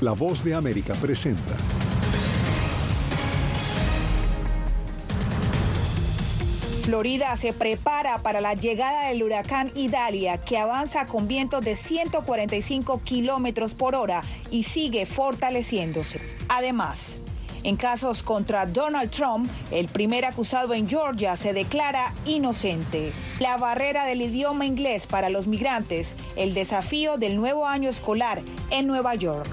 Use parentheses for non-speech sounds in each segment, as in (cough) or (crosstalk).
La voz de América presenta. Florida se prepara para la llegada del huracán Idalia, que avanza con vientos de 145 kilómetros por hora y sigue fortaleciéndose. Además, en casos contra Donald Trump, el primer acusado en Georgia se declara inocente. La barrera del idioma inglés para los migrantes, el desafío del nuevo año escolar en Nueva York.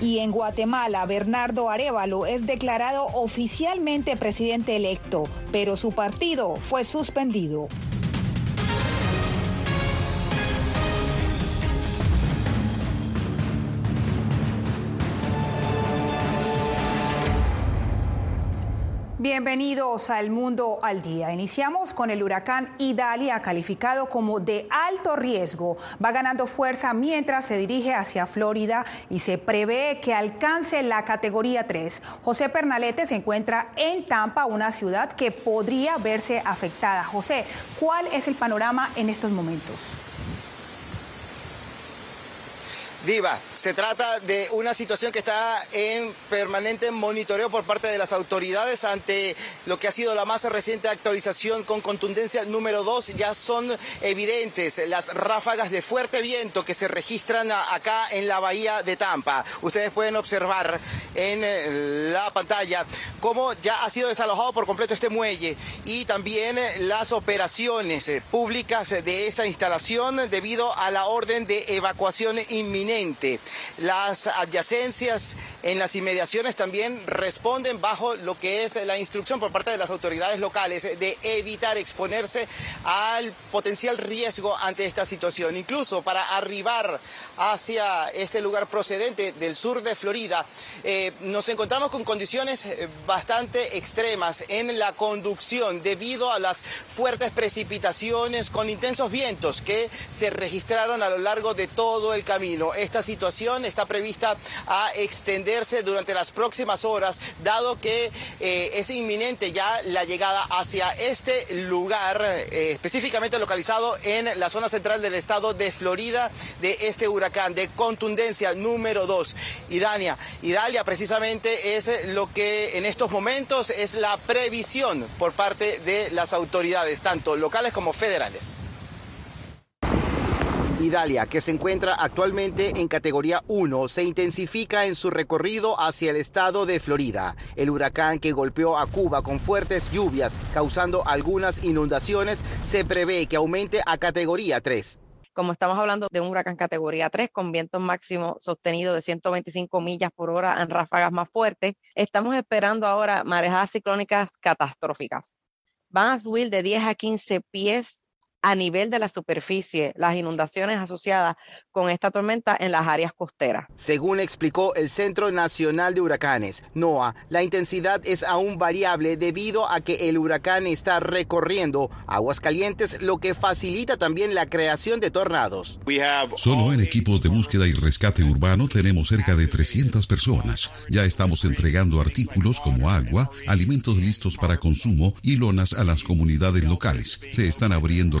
Y en Guatemala, Bernardo Arevalo es declarado oficialmente presidente electo, pero su partido fue suspendido. Bienvenidos al Mundo al Día. Iniciamos con el huracán Idalia, calificado como de alto riesgo. Va ganando fuerza mientras se dirige hacia Florida y se prevé que alcance la categoría 3. José Pernalete se encuentra en Tampa, una ciudad que podría verse afectada. José, ¿cuál es el panorama en estos momentos? Diva, se trata de una situación que está en permanente monitoreo por parte de las autoridades ante lo que ha sido la más reciente actualización con contundencia número 2. Ya son evidentes las ráfagas de fuerte viento que se registran acá en la bahía de Tampa. Ustedes pueden observar en eh, la pantalla cómo ya ha sido desalojado por completo este muelle y también eh, las operaciones eh, públicas de esa instalación debido a la orden de evacuación inminente las adyacencias en las inmediaciones también responden bajo lo que es la instrucción por parte de las autoridades locales de evitar exponerse al potencial riesgo ante esta situación. Incluso para arribar hacia este lugar procedente del sur de Florida, eh, nos encontramos con condiciones eh, bastante extremas en la conducción debido a las fuertes precipitaciones con intensos vientos que se registraron a lo largo de todo el camino. Esta situación está prevista a extenderse durante las próximas horas, dado que eh, es inminente ya la llegada hacia este lugar, específicamente localizado en la zona central del estado de Florida, de este huracán de contundencia número 2. Idania, Idalia precisamente es lo que en estos momentos es la previsión por parte de las autoridades, tanto locales como federales. Idalia, que se encuentra actualmente en categoría 1, se intensifica en su recorrido hacia el estado de Florida. El huracán que golpeó a Cuba con fuertes lluvias, causando algunas inundaciones, se prevé que aumente a categoría 3 como estamos hablando de un huracán categoría 3 con vientos máximos sostenidos de 125 millas por hora en ráfagas más fuertes, estamos esperando ahora marejadas ciclónicas catastróficas. Van a subir de 10 a 15 pies a nivel de la superficie las inundaciones asociadas con esta tormenta en las áreas costeras. Según explicó el Centro Nacional de Huracanes, NOAA, la intensidad es aún variable debido a que el huracán está recorriendo aguas calientes, lo que facilita también la creación de tornados. Solo en equipos de búsqueda y rescate urbano tenemos cerca de 300 personas. Ya estamos entregando artículos como agua, alimentos listos para consumo y lonas a las comunidades locales. Se están abriendo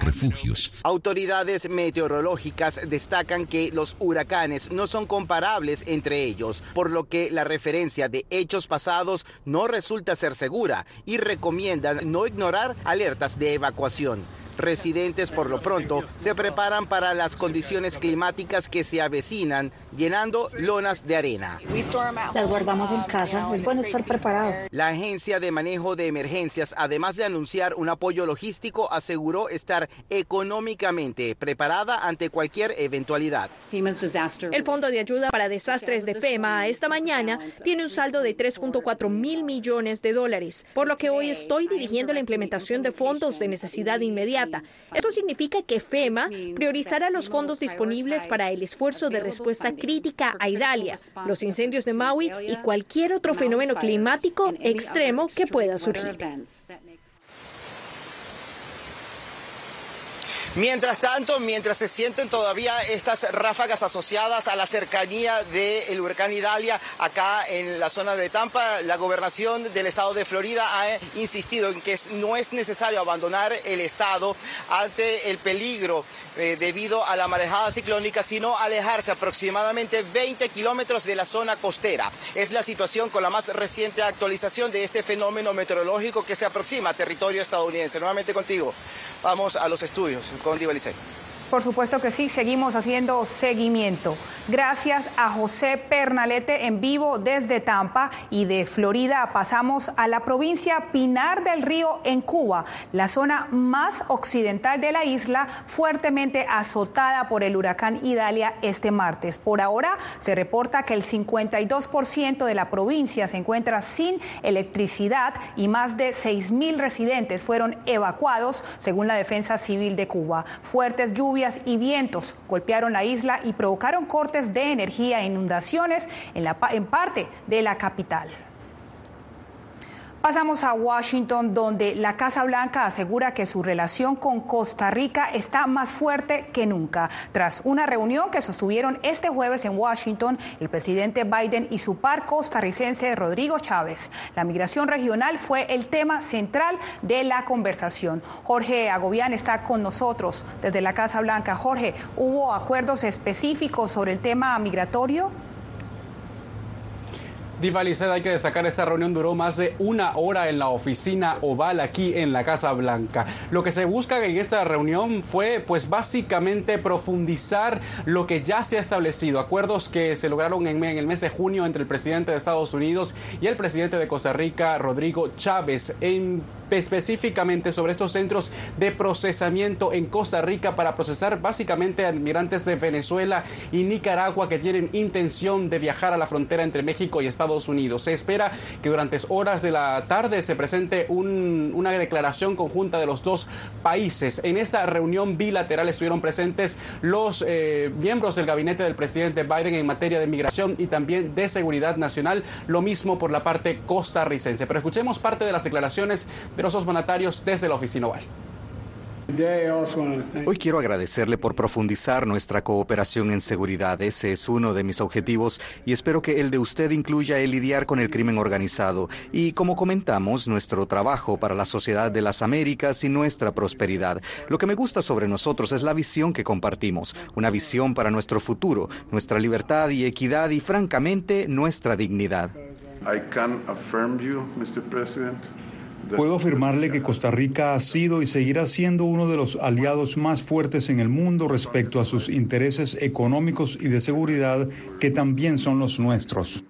Autoridades meteorológicas destacan que los huracanes no son comparables entre ellos, por lo que la referencia de hechos pasados no resulta ser segura y recomiendan no ignorar alertas de evacuación. Residentes por lo pronto se preparan para las condiciones climáticas que se avecinan, llenando lonas de arena. Las guardamos en casa, es bueno estar preparado. La Agencia de Manejo de Emergencias, además de anunciar un apoyo logístico, aseguró estar económicamente preparada ante cualquier eventualidad. El Fondo de Ayuda para Desastres de FEMA esta mañana tiene un saldo de 3.4 mil millones de dólares, por lo que hoy estoy dirigiendo la implementación de fondos de necesidad inmediata esto significa que FEMA priorizará los fondos disponibles para el esfuerzo de respuesta crítica a Idalia, los incendios de Maui y cualquier otro fenómeno climático extremo que pueda surgir. Mientras tanto, mientras se sienten todavía estas ráfagas asociadas a la cercanía del huracán Idalia acá en la zona de Tampa, la gobernación del estado de Florida ha insistido en que no es necesario abandonar el estado ante el peligro eh, debido a la marejada ciclónica, sino alejarse aproximadamente 20 kilómetros de la zona costera. Es la situación con la más reciente actualización de este fenómeno meteorológico que se aproxima a territorio estadounidense. Nuevamente contigo. Vamos a los estudios con Divalicé. Por supuesto que sí, seguimos haciendo seguimiento. Gracias a José Pernalete en vivo desde Tampa y de Florida pasamos a la provincia Pinar del Río en Cuba, la zona más occidental de la isla, fuertemente azotada por el huracán Idalia este martes. Por ahora se reporta que el 52% de la provincia se encuentra sin electricidad y más de 6 mil residentes fueron evacuados, según la Defensa Civil de Cuba. Fuertes lluvias y vientos golpearon la isla y provocaron cortes de energía e inundaciones en, la, en parte de la capital. Pasamos a Washington, donde la Casa Blanca asegura que su relación con Costa Rica está más fuerte que nunca. Tras una reunión que sostuvieron este jueves en Washington, el presidente Biden y su par costarricense Rodrigo Chávez, la migración regional fue el tema central de la conversación. Jorge Agobián está con nosotros desde la Casa Blanca. Jorge, ¿hubo acuerdos específicos sobre el tema migratorio? Diva hay que destacar, esta reunión duró más de una hora en la oficina oval aquí en la Casa Blanca. Lo que se busca en esta reunión fue pues básicamente profundizar lo que ya se ha establecido, acuerdos que se lograron en, en el mes de junio entre el presidente de Estados Unidos y el presidente de Costa Rica, Rodrigo Chávez, en específicamente sobre estos centros de procesamiento en Costa Rica para procesar básicamente a migrantes de Venezuela y Nicaragua que tienen intención de viajar a la frontera entre México y Estados Unidos. Se espera que durante horas de la tarde se presente una declaración conjunta de los dos países. En esta reunión bilateral estuvieron presentes los eh, miembros del gabinete del presidente Biden en materia de migración y también de seguridad nacional, lo mismo por la parte costarricense. Pero escuchemos parte de las declaraciones de los mandatarios desde la oficina oval. Hoy quiero agradecerle por profundizar nuestra cooperación en seguridad. Ese es uno de mis objetivos y espero que el de usted incluya el lidiar con el crimen organizado y, como comentamos, nuestro trabajo para la sociedad de las Américas y nuestra prosperidad. Lo que me gusta sobre nosotros es la visión que compartimos, una visión para nuestro futuro, nuestra libertad y equidad y, francamente, nuestra dignidad. I can affirm you, Mr. President. Puedo afirmarle que Costa Rica ha sido y seguirá siendo uno de los aliados más fuertes en el mundo respecto a sus intereses económicos y de seguridad, que también son los nuestros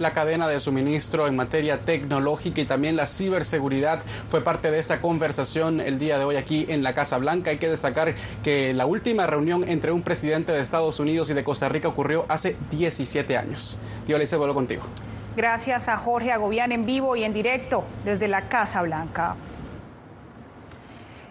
la cadena de suministro en materia tecnológica y también la ciberseguridad fue parte de esta conversación el día de hoy aquí en la Casa Blanca. Hay que destacar que la última reunión entre un presidente de Estados Unidos y de Costa Rica ocurrió hace 17 años. Yo le vuelo contigo. Gracias a Jorge Agobián en vivo y en directo desde la Casa Blanca.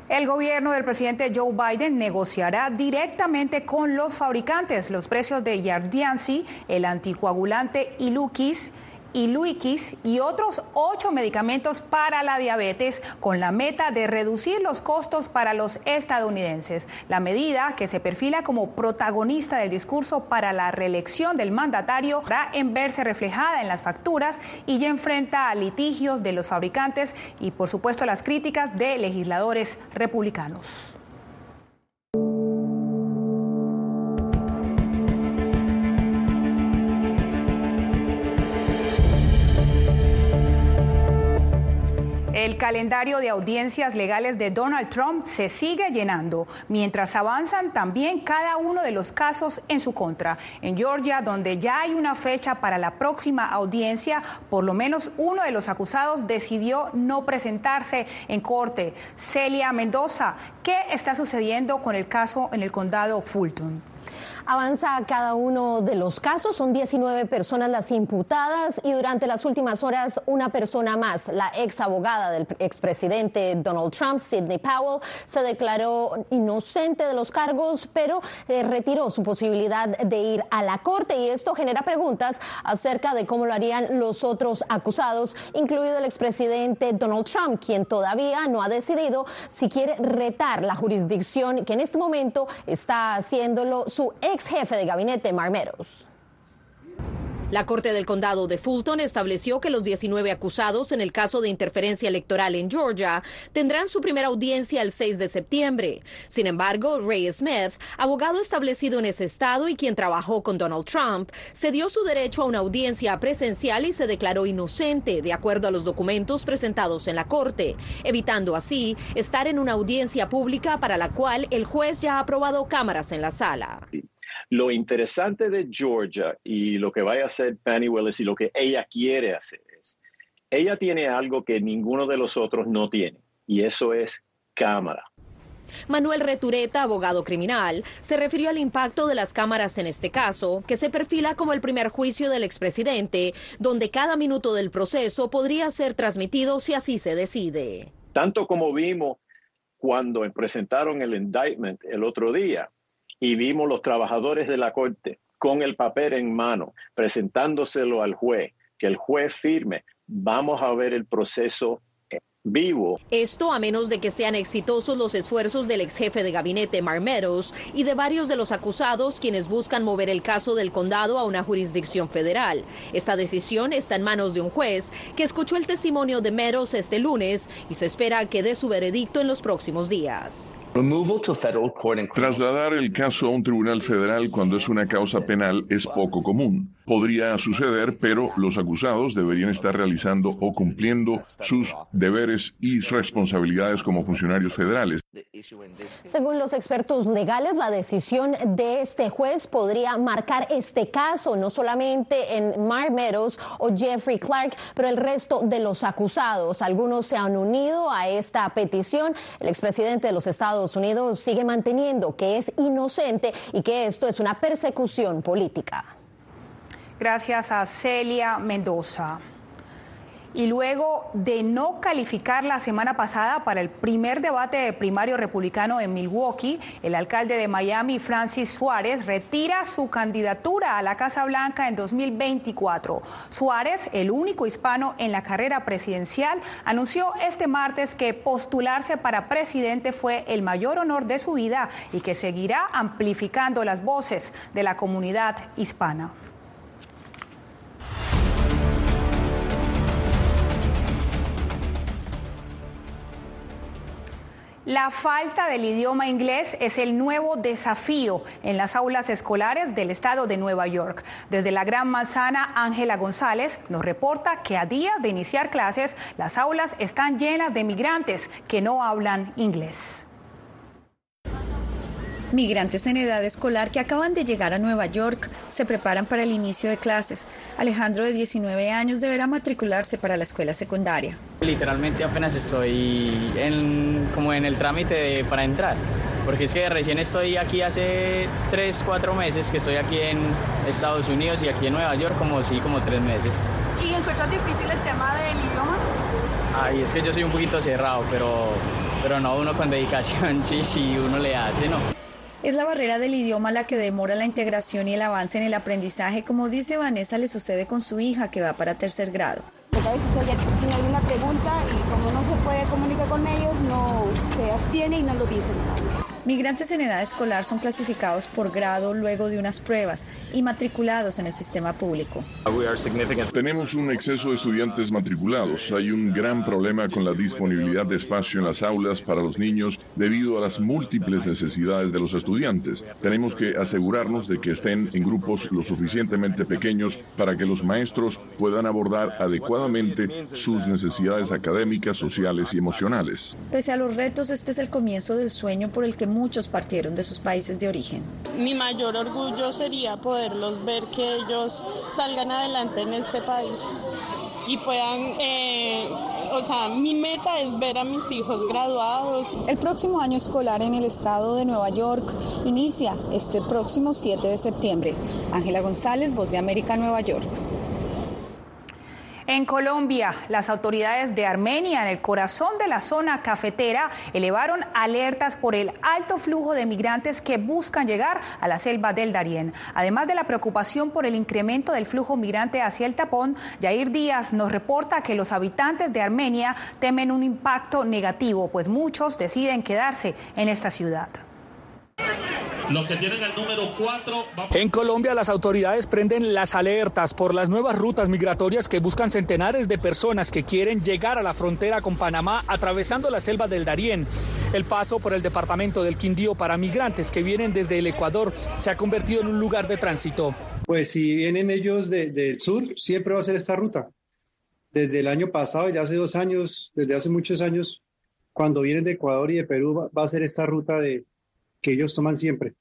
El gobierno del presidente Joe Biden negociará directamente con los fabricantes los precios de Yardiansi, el anticoagulante Ilukis, y Luikis y otros ocho medicamentos para la diabetes con la meta de reducir los costos para los estadounidenses. La medida, que se perfila como protagonista del discurso para la reelección del mandatario, va en verse reflejada en las facturas y ya enfrenta a litigios de los fabricantes y por supuesto las críticas de legisladores republicanos. El calendario de audiencias legales de Donald Trump se sigue llenando, mientras avanzan también cada uno de los casos en su contra. En Georgia, donde ya hay una fecha para la próxima audiencia, por lo menos uno de los acusados decidió no presentarse en corte. Celia Mendoza, ¿qué está sucediendo con el caso en el condado Fulton? Avanza cada uno de los casos, son 19 personas las imputadas y durante las últimas horas una persona más, la ex abogada del expresidente Donald Trump, Sidney Powell, se declaró inocente de los cargos, pero eh, retiró su posibilidad de ir a la corte y esto genera preguntas acerca de cómo lo harían los otros acusados, incluido el expresidente Donald Trump, quien todavía no ha decidido si quiere retar la jurisdicción que en este momento está haciéndolo su ex jefe de gabinete, Marmeros. La Corte del Condado de Fulton estableció que los 19 acusados en el caso de interferencia electoral en Georgia tendrán su primera audiencia el 6 de septiembre. Sin embargo, Ray Smith, abogado establecido en ese estado y quien trabajó con Donald Trump, cedió su derecho a una audiencia presencial y se declaró inocente de acuerdo a los documentos presentados en la Corte, evitando así estar en una audiencia pública para la cual el juez ya ha aprobado cámaras en la sala. Lo interesante de Georgia y lo que vaya a hacer Penny Willis y lo que ella quiere hacer es, ella tiene algo que ninguno de los otros no tiene, y eso es cámara. Manuel Retureta, abogado criminal, se refirió al impacto de las cámaras en este caso, que se perfila como el primer juicio del expresidente, donde cada minuto del proceso podría ser transmitido si así se decide. Tanto como vimos cuando presentaron el indictment el otro día, y vimos los trabajadores de la corte con el papel en mano, presentándoselo al juez, que el juez firme, vamos a ver el proceso vivo. Esto a menos de que sean exitosos los esfuerzos del ex jefe de gabinete Mark Meadows y de varios de los acusados quienes buscan mover el caso del condado a una jurisdicción federal. Esta decisión está en manos de un juez que escuchó el testimonio de Meadows este lunes y se espera que dé su veredicto en los próximos días. Trasladar el caso a un tribunal federal cuando es una causa penal es poco común. Podría suceder, pero los acusados deberían estar realizando o cumpliendo sus deberes y responsabilidades como funcionarios federales. Según los expertos legales, la decisión de este juez podría marcar este caso, no solamente en Mar Meadows o Jeffrey Clark, pero el resto de los acusados. Algunos se han unido a esta petición. El expresidente de los Estados Unidos sigue manteniendo que es inocente y que esto es una persecución política. Gracias a Celia Mendoza. Y luego de no calificar la semana pasada para el primer debate primario republicano en Milwaukee, el alcalde de Miami, Francis Suárez, retira su candidatura a la Casa Blanca en 2024. Suárez, el único hispano en la carrera presidencial, anunció este martes que postularse para presidente fue el mayor honor de su vida y que seguirá amplificando las voces de la comunidad hispana. La falta del idioma inglés es el nuevo desafío en las aulas escolares del estado de Nueva York. Desde la Gran Manzana, Ángela González nos reporta que a días de iniciar clases, las aulas están llenas de migrantes que no hablan inglés. Migrantes en edad escolar que acaban de llegar a Nueva York se preparan para el inicio de clases. Alejandro, de 19 años, deberá matricularse para la escuela secundaria. Literalmente apenas estoy en, como en el trámite para entrar, porque es que recién estoy aquí hace 3, 4 meses que estoy aquí en Estados Unidos y aquí en Nueva York como sí, como 3 meses. ¿Y encuentras difícil el tema del idioma? Ay, es que yo soy un poquito cerrado, pero, pero no, uno con dedicación, (laughs) sí, sí, uno le hace, ¿no? Es la barrera del idioma la que demora la integración y el avance en el aprendizaje, como dice Vanessa, le sucede con su hija que va para tercer grado. A veces ella tiene alguna pregunta y como no se puede comunicar con ellos, no se abstiene y no lo dice. Migrantes en edad escolar son clasificados por grado luego de unas pruebas y matriculados en el sistema público. Tenemos un exceso de estudiantes matriculados. Hay un gran problema con la disponibilidad de espacio en las aulas para los niños debido a las múltiples necesidades de los estudiantes. Tenemos que asegurarnos de que estén en grupos lo suficientemente pequeños para que los maestros puedan abordar adecuadamente sus necesidades académicas, sociales y emocionales. Pese a los retos, este es el comienzo del sueño por el que muchos partieron de sus países de origen. Mi mayor orgullo sería poderlos ver que ellos salgan adelante en este país y puedan eh, o sea, mi meta es ver a mis hijos graduados. El próximo año escolar en el estado de Nueva York inicia este próximo 7 de septiembre. Ángela González, Voz de América, Nueva York. En Colombia, las autoridades de Armenia, en el corazón de la zona cafetera, elevaron alertas por el alto flujo de migrantes que buscan llegar a la selva del Darién. Además de la preocupación por el incremento del flujo migrante hacia el tapón, Jair Díaz nos reporta que los habitantes de Armenia temen un impacto negativo, pues muchos deciden quedarse en esta ciudad. Los que tienen el número 4. En Colombia, las autoridades prenden las alertas por las nuevas rutas migratorias que buscan centenares de personas que quieren llegar a la frontera con Panamá atravesando la selva del Darién. El paso por el departamento del Quindío para migrantes que vienen desde el Ecuador se ha convertido en un lugar de tránsito. Pues si vienen ellos del sur, siempre va a ser esta ruta. Desde el año pasado, ya hace dos años, desde hace muchos años, cuando vienen de Ecuador y de Perú, va a ser esta ruta de, que ellos toman siempre.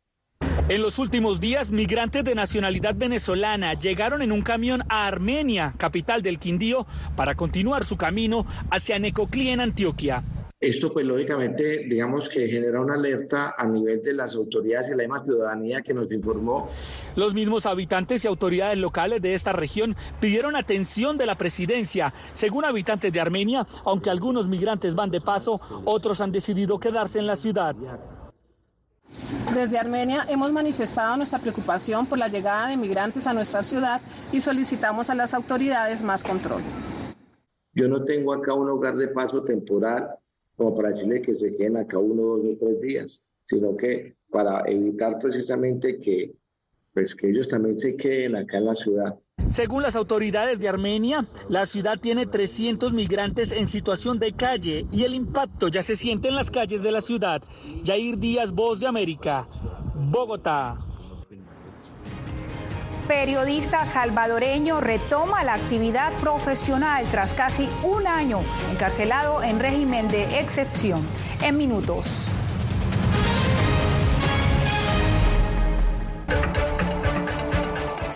En los últimos días, migrantes de nacionalidad venezolana llegaron en un camión a Armenia, capital del Quindío, para continuar su camino hacia Necoclí en Antioquia. Esto pues lógicamente digamos que genera una alerta a nivel de las autoridades y la misma ciudadanía que nos informó. Los mismos habitantes y autoridades locales de esta región pidieron atención de la presidencia. Según habitantes de Armenia, aunque algunos migrantes van de paso, otros han decidido quedarse en la ciudad. Desde Armenia hemos manifestado nuestra preocupación por la llegada de migrantes a nuestra ciudad y solicitamos a las autoridades más control. Yo no tengo acá un hogar de paso temporal como para decirle que se queden acá uno, dos o tres días, sino que para evitar precisamente que, pues, que ellos también se queden acá en la ciudad. Según las autoridades de Armenia, la ciudad tiene 300 migrantes en situación de calle y el impacto ya se siente en las calles de la ciudad. Jair Díaz, Voz de América, Bogotá. Periodista salvadoreño retoma la actividad profesional tras casi un año encarcelado en régimen de excepción. En minutos.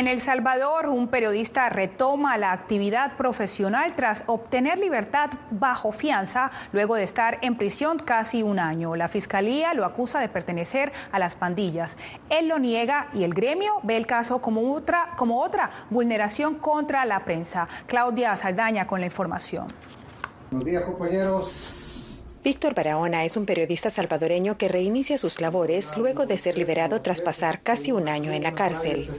En El Salvador, un periodista retoma la actividad profesional tras obtener libertad bajo fianza luego de estar en prisión casi un año. La fiscalía lo acusa de pertenecer a las pandillas. Él lo niega y el gremio ve el caso como otra, como otra vulneración contra la prensa. Claudia Saldaña con la información. Buenos días, compañeros. Víctor Barahona es un periodista salvadoreño que reinicia sus labores luego de ser liberado tras pasar casi un año en la cárcel.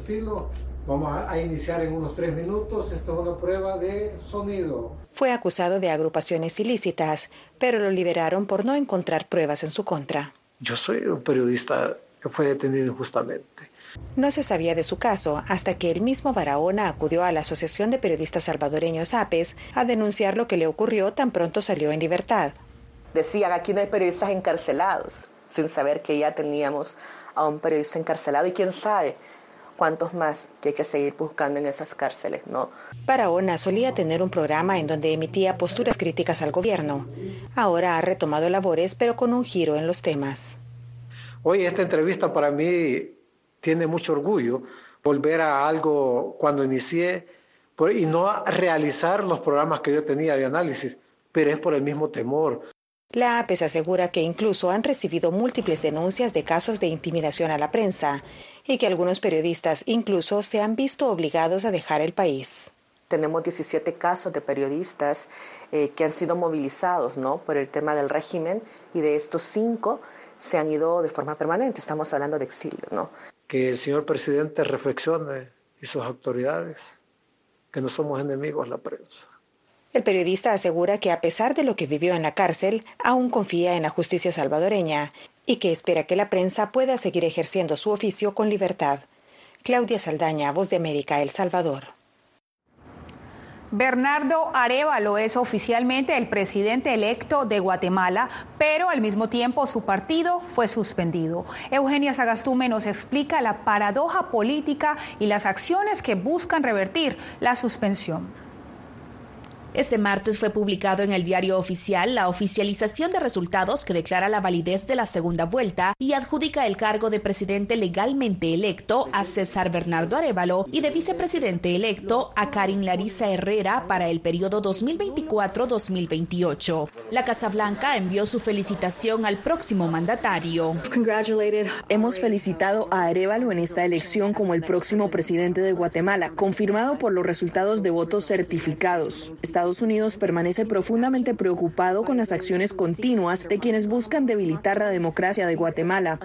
Vamos a iniciar en unos tres minutos. Esto es una prueba de sonido. Fue acusado de agrupaciones ilícitas, pero lo liberaron por no encontrar pruebas en su contra. Yo soy un periodista que fue detenido injustamente. No se sabía de su caso hasta que el mismo Barahona acudió a la Asociación de Periodistas Salvadoreños APES a denunciar lo que le ocurrió tan pronto salió en libertad. Decían, aquí no hay periodistas encarcelados, sin saber que ya teníamos a un periodista encarcelado y quién sabe cuántos más que hay que seguir buscando en esas cárceles, ¿no? Barahona solía tener un programa en donde emitía posturas críticas al gobierno. Ahora ha retomado labores, pero con un giro en los temas. Hoy esta entrevista para mí tiene mucho orgullo, volver a algo cuando inicié y no realizar los programas que yo tenía de análisis, pero es por el mismo temor. La APES asegura que incluso han recibido múltiples denuncias de casos de intimidación a la prensa y que algunos periodistas incluso se han visto obligados a dejar el país. Tenemos 17 casos de periodistas eh, que han sido movilizados ¿no? por el tema del régimen y de estos cinco se han ido de forma permanente. Estamos hablando de exilio. ¿no? Que el señor presidente reflexione y sus autoridades que no somos enemigos la prensa. El periodista asegura que a pesar de lo que vivió en la cárcel, aún confía en la justicia salvadoreña y que espera que la prensa pueda seguir ejerciendo su oficio con libertad. Claudia Saldaña, Voz de América, El Salvador. Bernardo Arevalo es oficialmente el presidente electo de Guatemala, pero al mismo tiempo su partido fue suspendido. Eugenia Sagastume nos explica la paradoja política y las acciones que buscan revertir la suspensión. Este martes fue publicado en el diario oficial la oficialización de resultados que declara la validez de la segunda vuelta y adjudica el cargo de presidente legalmente electo a César Bernardo Arevalo y de vicepresidente electo a Karin Larisa Herrera para el periodo 2024-2028. La Casa Blanca envió su felicitación al próximo mandatario. Hemos felicitado a Arevalo en esta elección como el próximo presidente de Guatemala, confirmado por los resultados de votos certificados. Estados Unidos permanece profundamente preocupado con las acciones continuas de quienes buscan debilitar la democracia de Guatemala.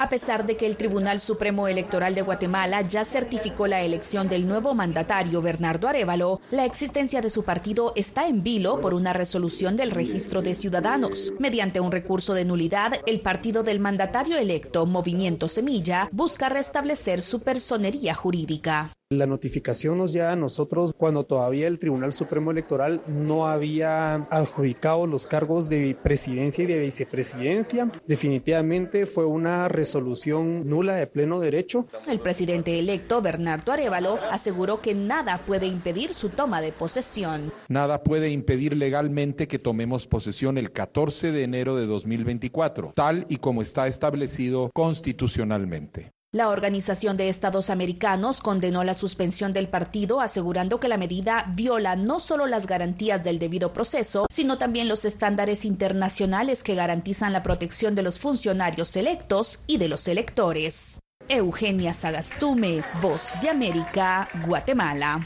A pesar de que el Tribunal Supremo Electoral de Guatemala ya certificó la elección del nuevo mandatario Bernardo Arevalo, la existencia de su partido está en vilo por una resolución del registro de ciudadanos. Mediante un recurso de nulidad, el partido del mandatario electo, Movimiento Semilla, busca restablecer su personería jurídica. La notificación nos llega a nosotros cuando todavía el Tribunal Supremo Electoral no había adjudicado los cargos de presidencia y de vicepresidencia. Definitivamente fue una resolución nula de pleno derecho. El presidente electo, Bernardo Arevalo, aseguró que nada puede impedir su toma de posesión. Nada puede impedir legalmente que tomemos posesión el 14 de enero de 2024, tal y como está establecido constitucionalmente. La Organización de Estados Americanos condenó la suspensión del partido, asegurando que la medida viola no solo las garantías del debido proceso, sino también los estándares internacionales que garantizan la protección de los funcionarios electos y de los electores. Eugenia Sagastume, Voz de América, Guatemala.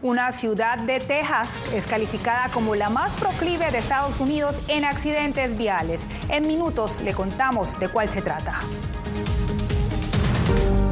Una ciudad de Texas es calificada como la más proclive de Estados Unidos en accidentes viales. En minutos le contamos de cuál se trata.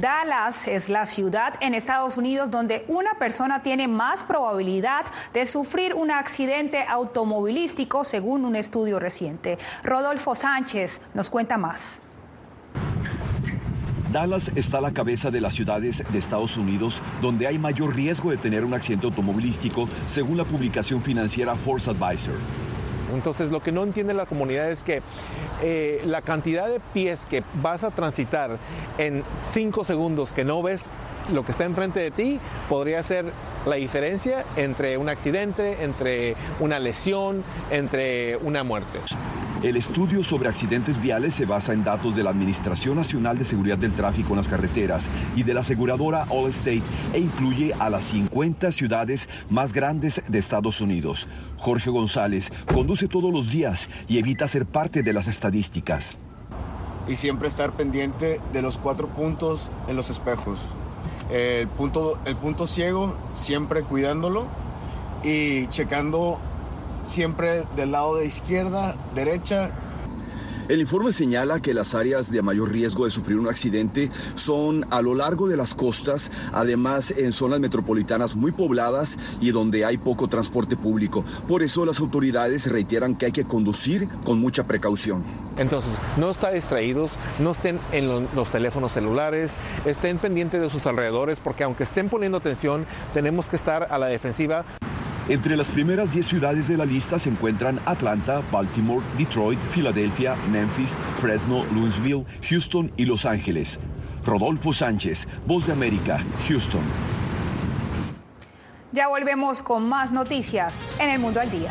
Dallas es la ciudad en Estados Unidos donde una persona tiene más probabilidad de sufrir un accidente automovilístico según un estudio reciente. Rodolfo Sánchez nos cuenta más. Dallas está a la cabeza de las ciudades de Estados Unidos donde hay mayor riesgo de tener un accidente automovilístico según la publicación financiera Force Advisor. Entonces lo que no entiende la comunidad es que eh, la cantidad de pies que vas a transitar en cinco segundos que no ves lo que está enfrente de ti podría ser la diferencia entre un accidente, entre una lesión, entre una muerte. El estudio sobre accidentes viales se basa en datos de la Administración Nacional de Seguridad del Tráfico en las Carreteras y de la aseguradora Allstate e incluye a las 50 ciudades más grandes de Estados Unidos. Jorge González conduce todos los días y evita ser parte de las estadísticas. Y siempre estar pendiente de los cuatro puntos en los espejos. El punto, el punto ciego, siempre cuidándolo y checando siempre del lado de izquierda, derecha. El informe señala que las áreas de mayor riesgo de sufrir un accidente son a lo largo de las costas, además en zonas metropolitanas muy pobladas y donde hay poco transporte público. Por eso las autoridades reiteran que hay que conducir con mucha precaución. Entonces, no estén distraídos, no estén en los, los teléfonos celulares, estén pendientes de sus alrededores, porque aunque estén poniendo atención, tenemos que estar a la defensiva. Entre las primeras 10 ciudades de la lista se encuentran Atlanta, Baltimore, Detroit, Filadelfia, Memphis, Fresno, Louisville, Houston y Los Ángeles. Rodolfo Sánchez, Voz de América, Houston. Ya volvemos con más noticias en el Mundo al Día.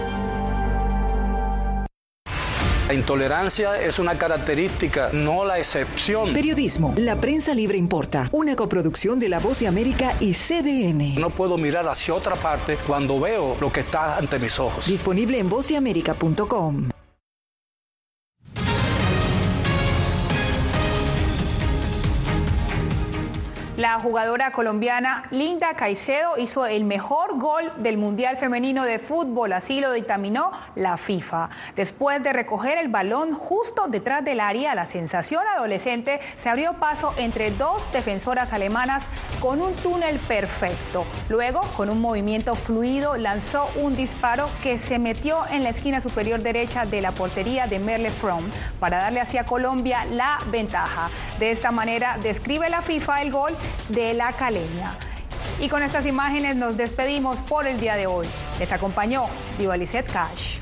La intolerancia es una característica, no la excepción. Periodismo. La prensa libre importa. Una coproducción de La Voz de América y CDN. No puedo mirar hacia otra parte cuando veo lo que está ante mis ojos. Disponible en vozdeamerica.com. La jugadora colombiana Linda Caicedo hizo el mejor gol del Mundial Femenino de Fútbol, así lo dictaminó la FIFA. Después de recoger el balón justo detrás del área, la sensación adolescente se abrió paso entre dos defensoras alemanas con un túnel perfecto. Luego, con un movimiento fluido, lanzó un disparo que se metió en la esquina superior derecha de la portería de Merle From para darle hacia Colombia la ventaja. De esta manera describe la FIFA el gol de la caleña. Y con estas imágenes nos despedimos por el día de hoy. Les acompañó Vivalicet Cash.